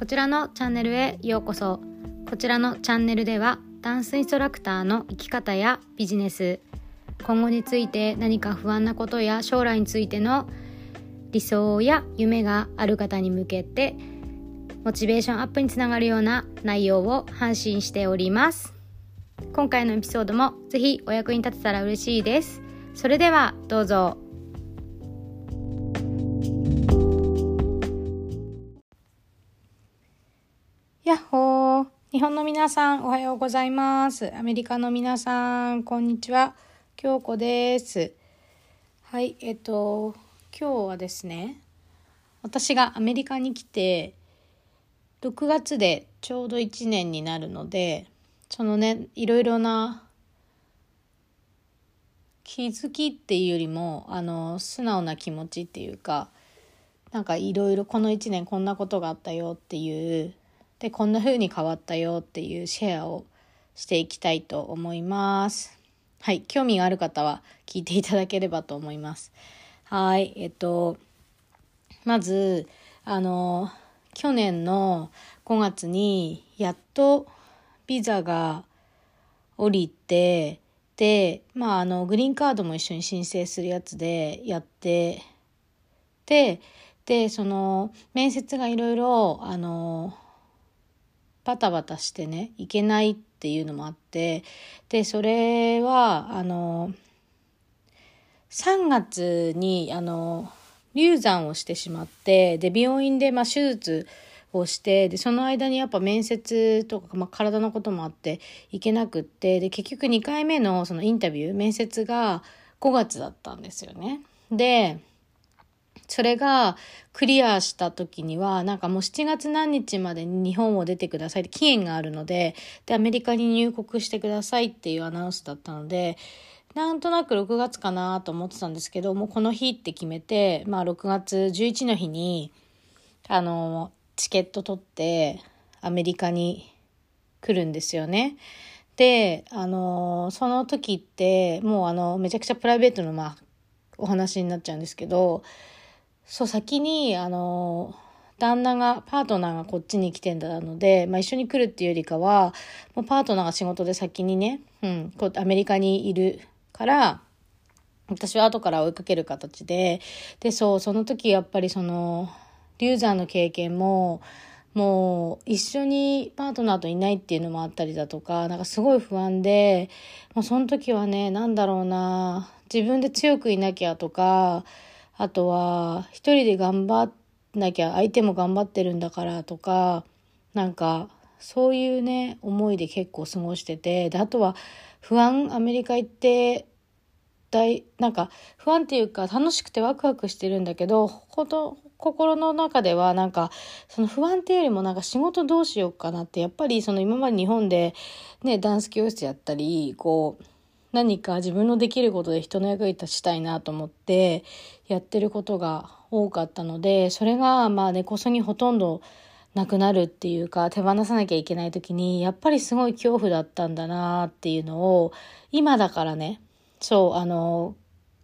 こちらのチャンネルへようこそ。こちらのチャンネルではダンスインストラクターの生き方やビジネス。今後について何か不安なことや将来についての理想や夢がある方に向けてモチベーションアップにつながるような内容を発信しております。今回のエピソードもぜひお役に立てたら嬉しいです。それではどうぞ。やっほー。日本の皆さんおはようございます。アメリカの皆さんこんにちは。京子です。はいえっと今日はですね私がアメリカに来て6月でちょうど1年になるのでそのねいろいろな気づきっていうよりもあの素直な気持ちっていうかなんかいろいろこの1年こんなことがあったよっていうでこんな風に変わったよっていうシェアをしていきたいと思います。はい、興味がある方は聞いていただければと思います。はい、えっとまずあの去年の5月にやっとビザが降りてでまああのグリーンカードも一緒に申請するやつでやってででその面接がいろいろあのバタバタしてねいけないっていうのもあってでそれはあの3月にあの流産をしてしまってで病院でまあ手術をしてでその間にやっぱ面接とか、まあ、体のこともあって行けなくってで結局2回目のそのインタビュー面接が5月だったんですよね。でそれがクリアした時にはなんかもう7月何日までに日本を出てくださいって期限があるのででアメリカに入国してくださいっていうアナウンスだったのでなんとなく6月かなと思ってたんですけどもうこの日って決めて、まあ、6月11の日にあのチケット取ってアメリカに来るんですよね。で、あの、その時って、もうあの、めちゃくちゃプライベートの、まあ、お話になっちゃうんですけど、そう、先に、あの、旦那が、パートナーがこっちに来てんだので、まあ、一緒に来るっていうよりかは、もうパートナーが仕事で先にね、うん、こうアメリカにいるから、私は後から追いかける形で、で、そう、その時やっぱりその、流産の経験ももう一緒にパートナーといないっていうのもあったりだとかなんかすごい不安でもうその時はね何だろうな自分で強くいなきゃとかあとは一人で頑張んなきゃ相手も頑張ってるんだからとかなんかそういうね思いで結構過ごしててであとは不安アメリカ行って大なんか不安っていうか楽しくてワクワクしてるんだけどほど心の中ではなんかその不安っていうよりもなんか仕事どうしようかなってやっぱりその今まで日本でねダンス教室やったりこう何か自分のできることで人の役に立ちたいなと思ってやってることが多かったのでそれがまあ根こそぎほとんどなくなるっていうか手放さなきゃいけない時にやっぱりすごい恐怖だったんだなっていうのを今だからねそうあの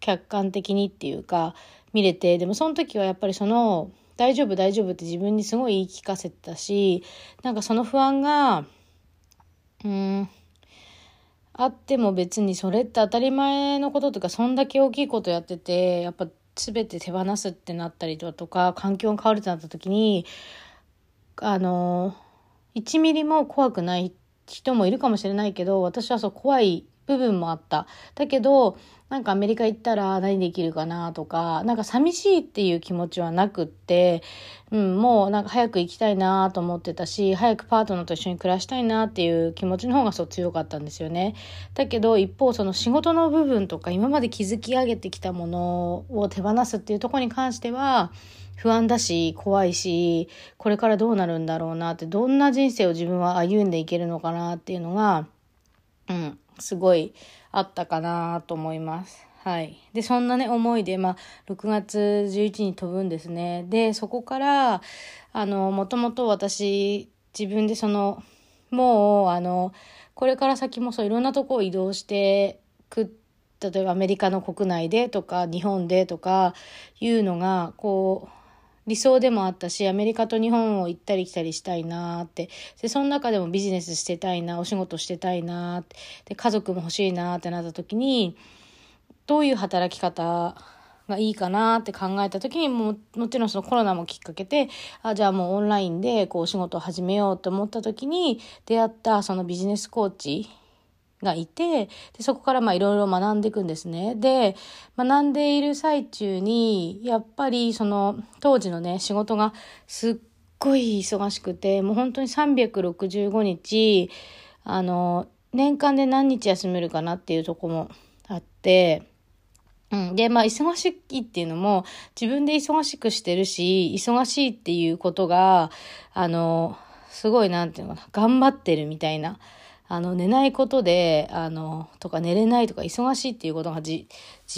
客観的にっていうか見れてでもその時はやっぱりその大丈夫大丈夫って自分にすごい言い聞かせてたしなんかその不安がうんあっても別にそれって当たり前のこととかそんだけ大きいことやっててやっぱ全て手放すってなったりだとか環境が変わるってなった時にあの1ミリも怖くない人もいるかもしれないけど私はそう怖い部分もあった。だけどなんかアメリカ行ったら何できるかなとか、なんか寂しいっていう気持ちはなくって、うん、もうなんか早く行きたいなと思ってたし、早くパートナーと一緒に暮らしたいなっていう気持ちの方がそう強かったんですよね。だけど一方その仕事の部分とか今まで築き上げてきたものを手放すっていうとこに関しては、不安だし、怖いし、これからどうなるんだろうなって、どんな人生を自分は歩んでいけるのかなっていうのが、うん、すごいあったかなと思います。はい。で、そんなね、思いで、まあ、6月11日に飛ぶんですね。で、そこから、あの、もともと私、自分でその、もう、あの、これから先もそういろんなとこを移動してく、例えばアメリカの国内でとか、日本でとかいうのが、こう、理想でもあったし、アメリカと日本を行ったり来たりしたいなって。で、その中でもビジネスしてたいな、お仕事してたいなって。で、家族も欲しいなってなった時に、どういう働き方がいいかなって考えた時にも、もちろんそのコロナもきっかけで、あ、じゃあもうオンラインでこうお仕事を始めようと思った時に出会ったそのビジネスコーチがいて、でそこからまあいろいろ学んでいくんですね。で、学んでいる最中に、やっぱりその当時のね、仕事がすっごい忙しくて、もう本当に365日、あの、年間で何日休めるかなっていうとこもあって、うん。で、まあ、忙しいっていうのも、自分で忙しくしてるし、忙しいっていうことが、あの、すごい、なんていうのかな、頑張ってるみたいな。あの、寝ないことで、あの、とか寝れないとか忙しいっていうことが、自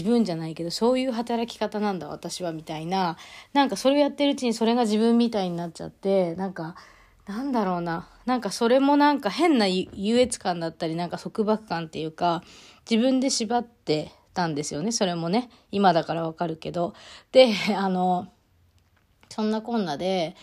分じゃないけど、そういう働き方なんだ、私は、みたいな。なんかそれをやってるうちにそれが自分みたいになっちゃって、なんか、なんだろうな。なんかそれもなんか変な優越感だったり、なんか束縛感っていうか、自分で縛ってたんですよね。それもね。今だからわかるけど。で、あの、そんなこんなで、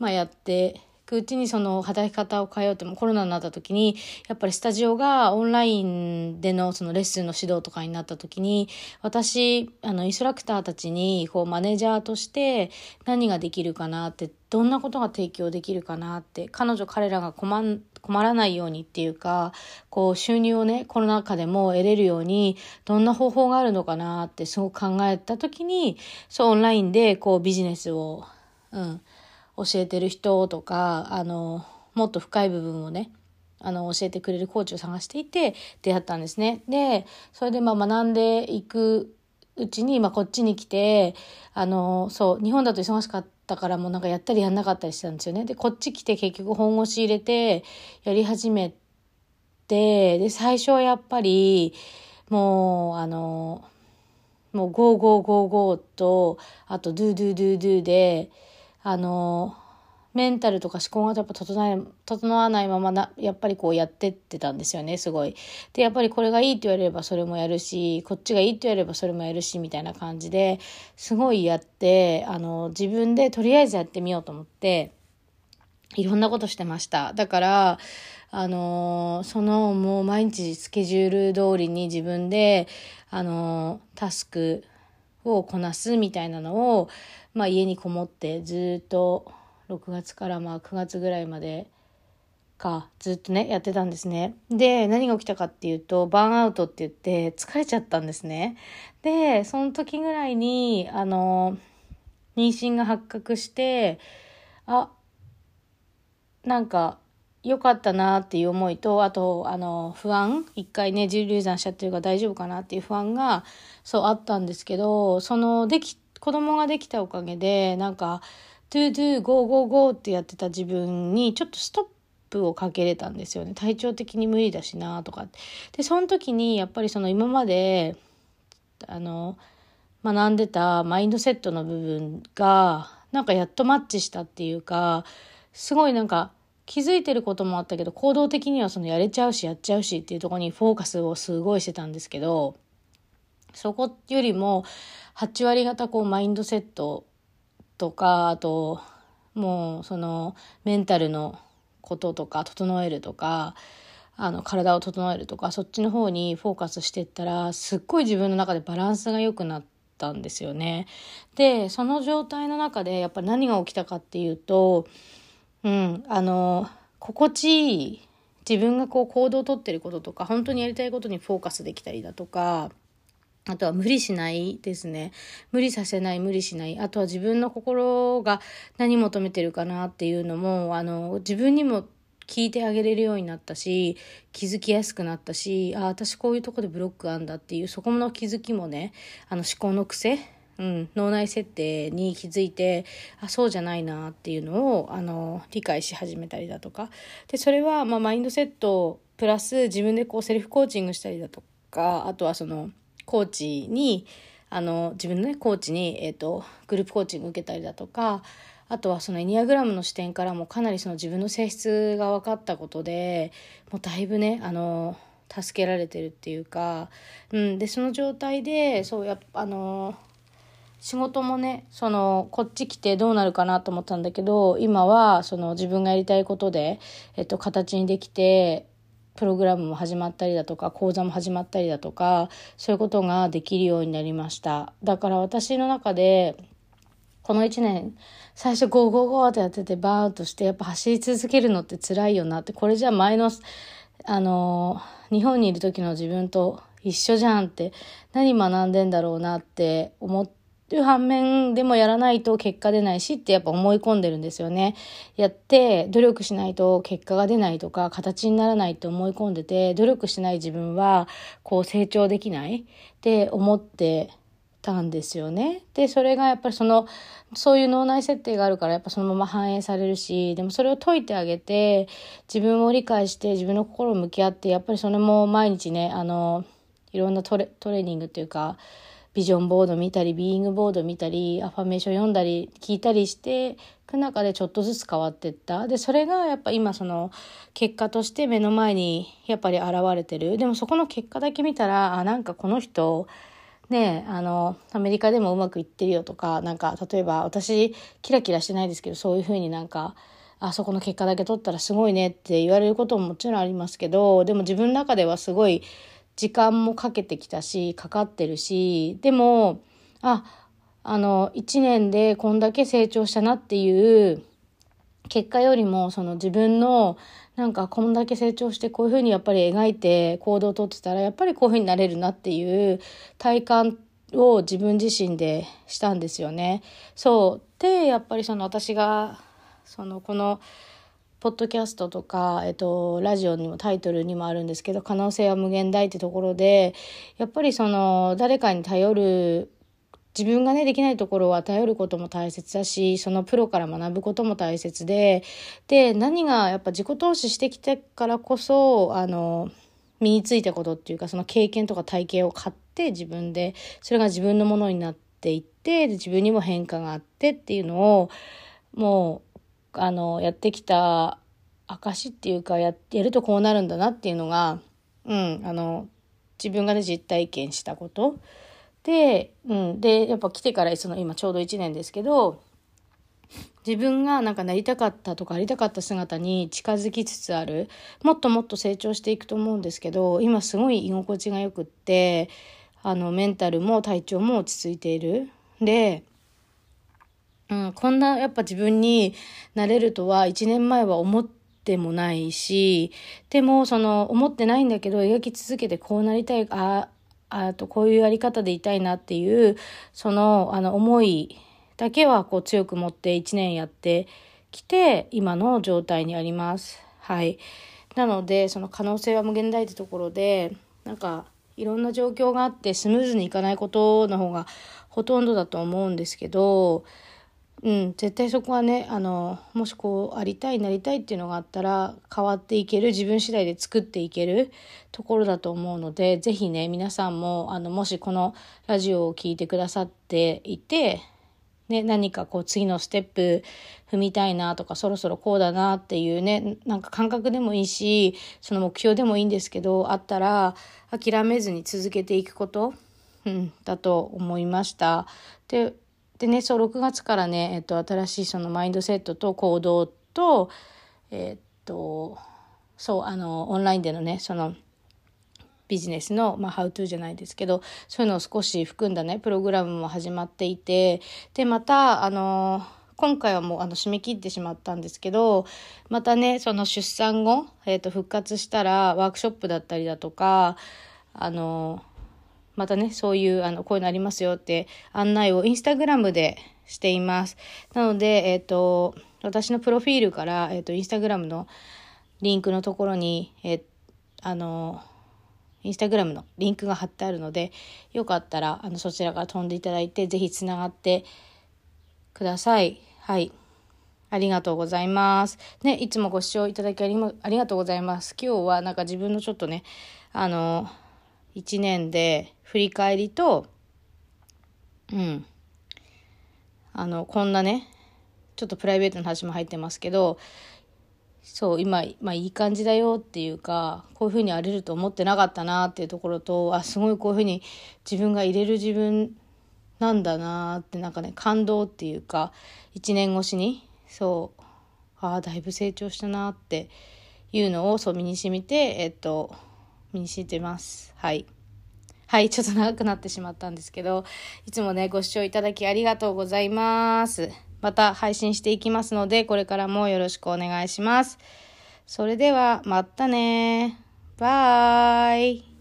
まあやってくうちにその働き方を変えようってもコロナになった時に、やっぱりスタジオがオンラインでのそのレッスンの指導とかになった時に、私、あの、インストラクターたちに、こう、マネージャーとして何ができるかなって、どんなことが提供できるかなって、彼女彼らが困、困らないようにっていうか、こう、収入をね、コロナ禍でも得れるように、どんな方法があるのかなってすごく考えた時に、そう、オンラインでこう、ビジネスを、うん、教えてる人とか、あの、もっと深い部分をね、あの、教えてくれるコーチを探していて出会ったんですね。で、それでまあ学んでいくうちに、まあこっちに来て、あの、そう、日本だと忙しかったからもうなんかやったりやんなかったりしてたんですよね。で、こっち来て結局本腰入れてやり始めて、で、最初はやっぱり、もう、あの、もう go go go go と、あと do do do do で、あの、メンタルとか思考がやっぱ整え、整わないままな、やっぱりこうやってってたんですよね、すごい。で、やっぱりこれがいいって言われればそれもやるし、こっちがいいって言われればそれもやるし、みたいな感じで、すごいやって、あの、自分でとりあえずやってみようと思って、いろんなことしてました。だから、あのそのもう毎日スケジュール通りに自分で、あのタスクをこなすみたいなのを、まあ、家にこもってずっと6月からまあ9月ぐらいまでかずっとねやってたんですね。で何が起きたかっていうとバーンアウトって言って疲れちゃったんですね。でその時ぐらいにあの妊娠が発覚してあなんか良かったなっていう思いと、あと、あの、不安一回ね、重流産しちゃってるから大丈夫かなっていう不安が、そうあったんですけど、その、でき、子供ができたおかげで、なんか、 do do go go go ってやってた自分にちょっとストップをかけれたんですよね。体調的に無理だしなとか。で、その時にやっぱりその今まで、あの、学んでたマインドセットの部分が、なんかやっとマッチしたっていうか、すごいなんか気づいてることもあったけど、行動的にはそのやれちゃうしやっちゃうしっていうところにフォーカスをすごいしてたんですけど、そこよりも、8割方こうマインドセットとか、あと、もうそのメンタルのこととか、整えるとか、あの体を整えるとか、そっちの方にフォーカスしていったら、すっごい自分の中でバランスが良くなったんですよね。で、その状態の中でやっぱり何が起きたかっていうと、うん、あの、心地いい自分がこう行動をとってることとか、本当にやりたいことにフォーカスできたりだとか、あとは無理しないですね。無理させない、無理しない。あとは自分の心が何求めてるかなっていうのも、あの、自分にも聞いてあげれるようになったし、気づきやすくなったし、ああ、私こういうとこでブロックあんだっていう、そこの気づきもね、あの思考の癖、うん、脳内設定に気づいて、あ、そうじゃないなっていうのを、あの、理解し始めたりだとか。で、それは、まあ、マインドセットプラス自分でこうセルフコーチングしたりだとか、あとはその、コーチにあの自分のねコーチに、えーと、グループコーチング受けたりだとかあとはそのエニアグラムの視点からもかなりその自分の性質が分かったことでもうだいぶねあの助けられてるっていうか、うん、でその状態でそうやっぱあの仕事もね、その、こっち来てどうなるかなと思ったんだけど、今は、その自分がやりたいことで、えっと、形にできて、プログラムも始まったりだとか、講座も始まったりだとか、そういうことができるようになりました。だから私の中で、この1年、最初ゴーゴーゴーってやっててバーンとして、やっぱ走り続けるのって辛いよなって、これじゃ前の、あの、日本にいる時の自分と一緒じゃんって、何学んでんだろうなって思って、いう反面でもやらないと結果出ないしってやっぱ思い込んでるんですよね。やって努力しないと結果が出ないとか形にならないって思い込んでて努力しない自分はこう成長できないって思ってたんですよね。で、それがやっぱりその、そういう脳内設定があるからやっぱそのまま反映されるし、でもそれを解いてあげて、自分を理解して自分の心を向き合って、やっぱりそれも毎日ね、あの、いろんなトレトレーニングっていうか、ビジョンボード見たり、ビーイングボード見たり、アファメーション読んだり、聞いたりしてく中でちょっとずつ変わっていった。で、それがやっぱ今その結果として目の前にやっぱり現れてる。でもそこの結果だけ見たら、あ、なんかこの人、ねあの、アメリカでもうまくいってるよとか、なんか例えば私キラキラしてないですけど、そういうふうになんか、あそこの結果だけ取ったらすごいねって言われることももちろんありますけど、でも自分の中ではすごい時間もかけてきたし、かかってるし、でも、あ、あの、一年でこんだけ成長したなっていう結果よりも、その自分の、なんかこんだけ成長してこういうふうにやっぱり描いて行動をとってたら、やっぱりこういうふうになれるなっていう体感を自分自身でしたんですよね。そう。で、やっぱりその私が、そのこの、ポッドキャストとか、えっと、ラジオにもタイトルにもあるんですけど、可能性は無限大ってところで、やっぱりその、誰かに頼る、自分がね、できないところは頼ることも大切だし、そのプロから学ぶことも大切で、で、何がやっぱ自己投資してきてからこそ、あの、身についたことっていうか、その経験とか体験を買って自分で、それが自分のものになっていって、で自分にも変化があってっていうのを、もう、あの、やってきた証っていうかや、やるとこうなるんだなっていうのが、うん、あの、自分がね、実体験したこと。で、うん、で、やっぱ来てからその今ちょうど1年ですけど、自分がなんかなりたかったとかありたかった姿に近づきつつある。もっともっと成長していくと思うんですけど、今すごい居心地が良くって、あの、メンタルも体調も落ち着いている。で、うん、こんなやっぱ自分になれるとは1年前は思ってもないし、でもその思ってないんだけど描き続けてこうなりたい、あ、あとこういうやり方でいたいなっていう、そのあの思いだけはこう強く持って1年やってきて今の状態にあります。はい。なのでその可能性は無限大ってところで、なんかいろんな状況があってスムーズにいかないことの方がほとんどだと思うんですけど、うん、絶対そこはね、あの、もしこう、ありたい、なりたいっていうのがあったら、変わっていける、自分次第で作っていけるところだと思うので、ぜひね、皆さんも、あの、もしこのラジオを聴いてくださっていて、ね、何かこう次のステップ踏みたいなとかそろそろこうだなっていうねなんか感覚でもいいしその目標でもいいんですけどあったら諦めずに続けていくこと、うん、だと思いました。ででね、そう、6月からね、えっと、新しいそのマインドセットと行動と、えっと、そう、あの、オンラインでのね、その、ビジネスの、まあ、ハウトゥーじゃないですけど、そういうのを少し含んだね、プログラムも始まっていて、で、また、あの、今回はもうあの締め切ってしまったんですけど、またね、その出産後、えっ、と、復活したらワークショップだったりだとか、あの、またね、そういう、あの、こういうのありますよって案内をインスタグラムでしています。なので、えっ、ー、と、私のプロフィールから、えっ、ー、と、インスタグラムのリンクのところに、えー、あの、インスタグラムのリンクが貼ってあるので、よかったら、あの、そちらから飛んでいただいて、ぜひつながってください。はい。ありがとうございます。ね、いつもご視聴いただきありありがとうございます。今日はなんか自分のちょっとね、あの、1年で振り返りと、うん。あの、こんなね、ちょっとプライベートの話も入ってますけど、そう、今、まあいい感じだよっていうか、こういうふうに荒れると思ってなかったなっていうところと、あ、すごいこういうふうに自分が入れる自分なんだなってなんかね感動っていうか1年越しにそうああだいぶ成長したなっていうのをそう身に染みてえっと身に染みてますはいはいちょっと長くなってしまったんですけどいつもねご視聴いただきありがとうございます。また配信していきますのでこれからもよろしくお願いします。それではまたね。バイ。